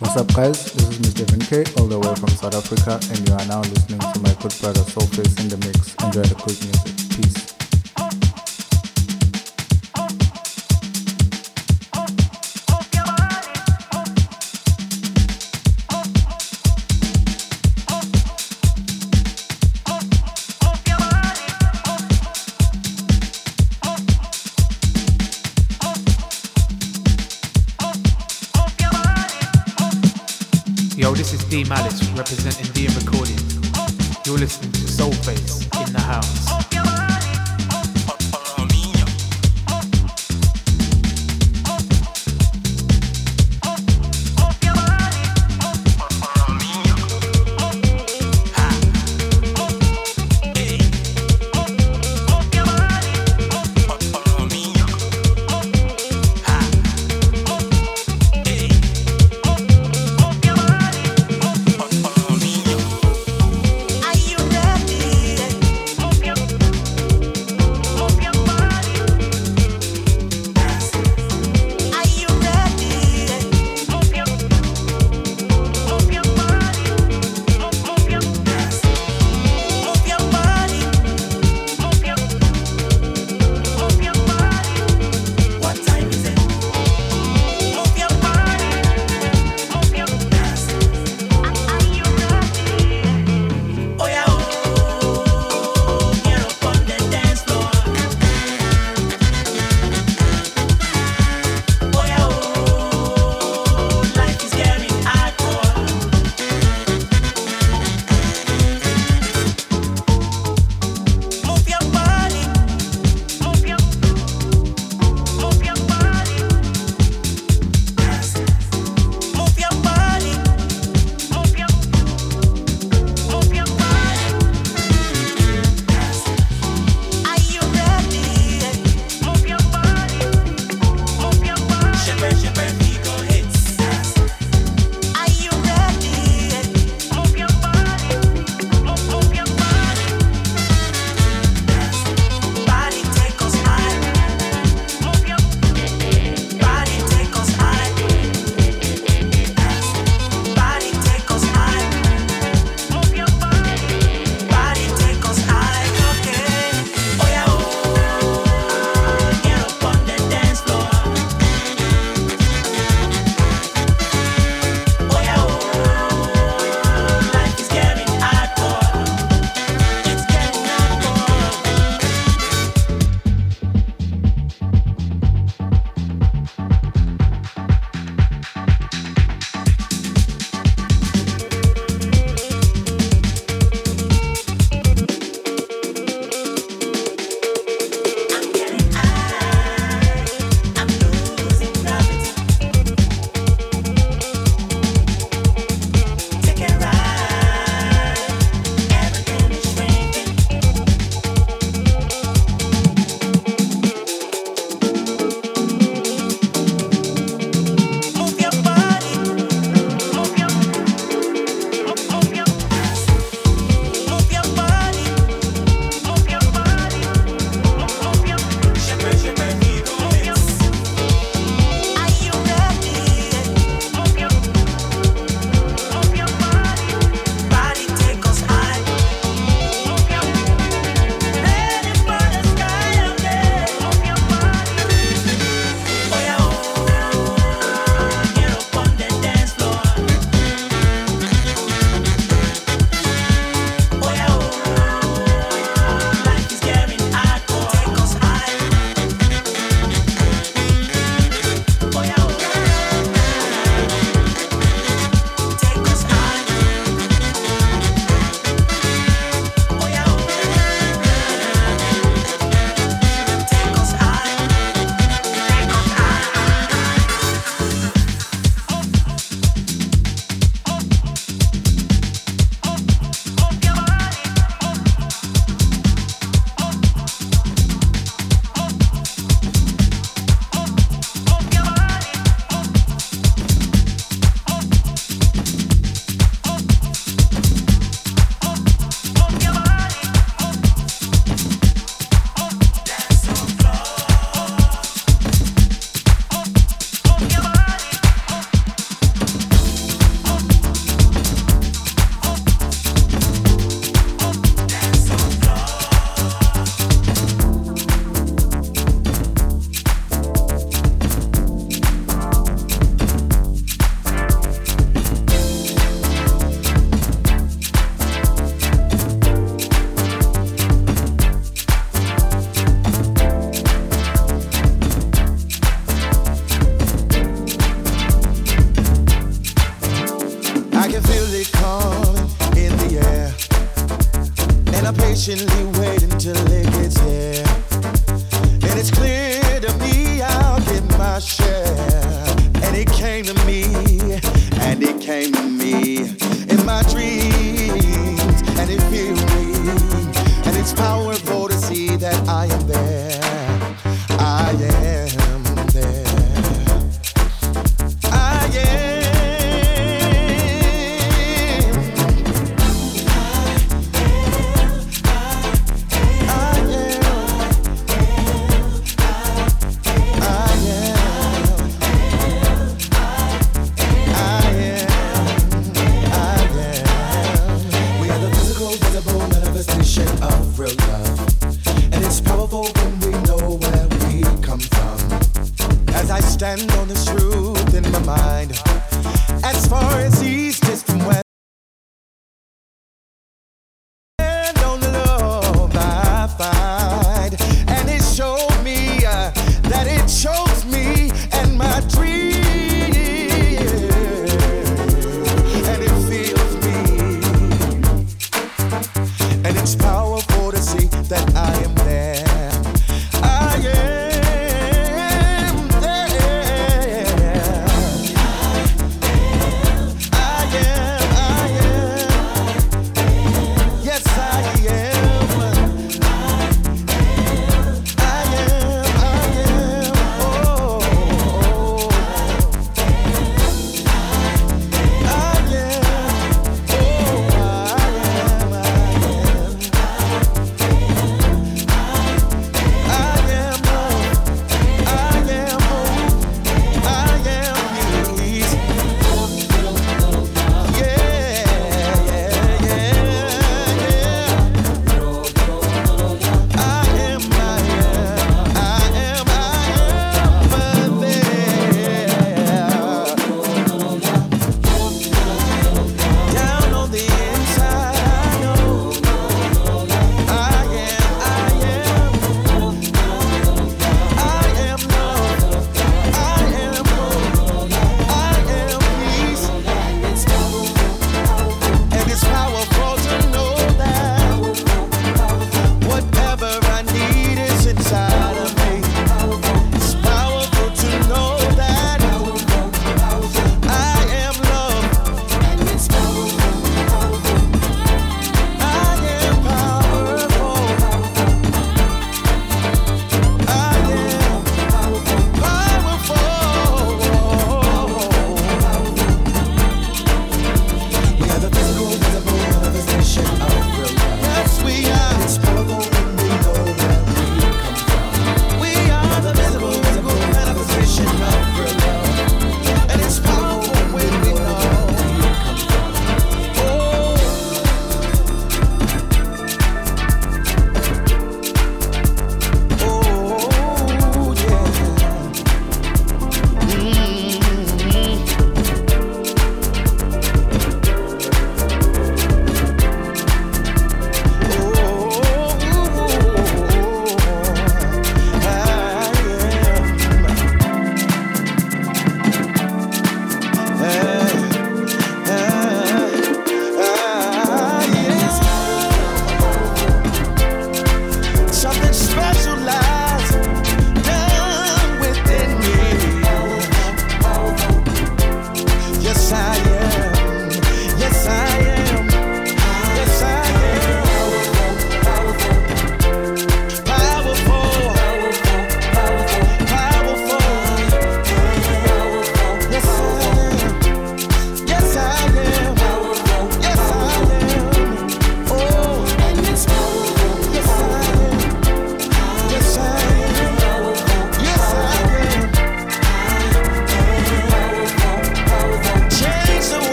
What's up, guys? This is Mr. K, all the way from South Africa, and you are now listening to my good brother Soulface in the mix. Enjoy the good music.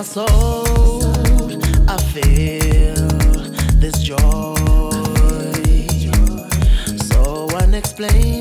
My soul, I feel this joy. So unexplainable,